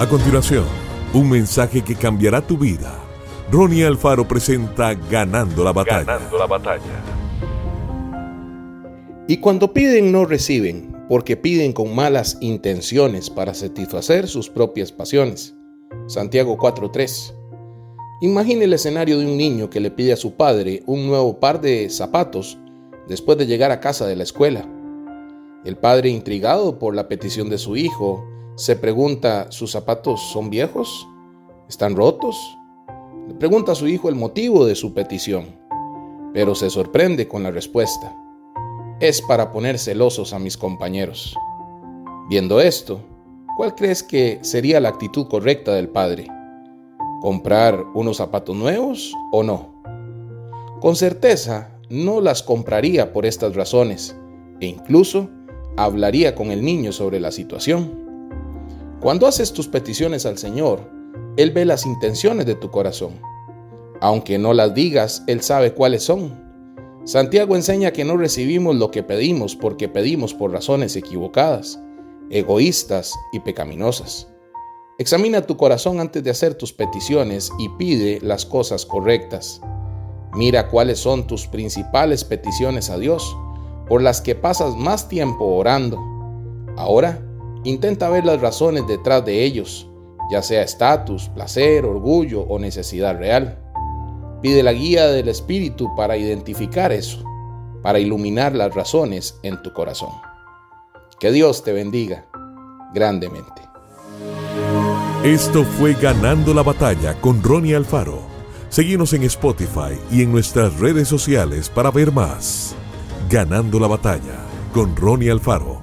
A continuación, un mensaje que cambiará tu vida. Ronnie Alfaro presenta Ganando la batalla. Ganando la batalla. Y cuando piden no reciben, porque piden con malas intenciones para satisfacer sus propias pasiones. Santiago 4:3. Imagine el escenario de un niño que le pide a su padre un nuevo par de zapatos después de llegar a casa de la escuela. El padre, intrigado por la petición de su hijo, se pregunta, ¿sus zapatos son viejos? ¿Están rotos? Le pregunta a su hijo el motivo de su petición, pero se sorprende con la respuesta. Es para poner celosos a mis compañeros. Viendo esto, ¿cuál crees que sería la actitud correcta del padre? ¿Comprar unos zapatos nuevos o no? Con certeza no las compraría por estas razones e incluso hablaría con el niño sobre la situación. Cuando haces tus peticiones al Señor, Él ve las intenciones de tu corazón. Aunque no las digas, Él sabe cuáles son. Santiago enseña que no recibimos lo que pedimos porque pedimos por razones equivocadas, egoístas y pecaminosas. Examina tu corazón antes de hacer tus peticiones y pide las cosas correctas. Mira cuáles son tus principales peticiones a Dios, por las que pasas más tiempo orando. Ahora, Intenta ver las razones detrás de ellos, ya sea estatus, placer, orgullo o necesidad real. Pide la guía del Espíritu para identificar eso, para iluminar las razones en tu corazón. Que Dios te bendiga grandemente. Esto fue Ganando la Batalla con Ronnie Alfaro. Seguimos en Spotify y en nuestras redes sociales para ver más. Ganando la Batalla con Ronnie Alfaro.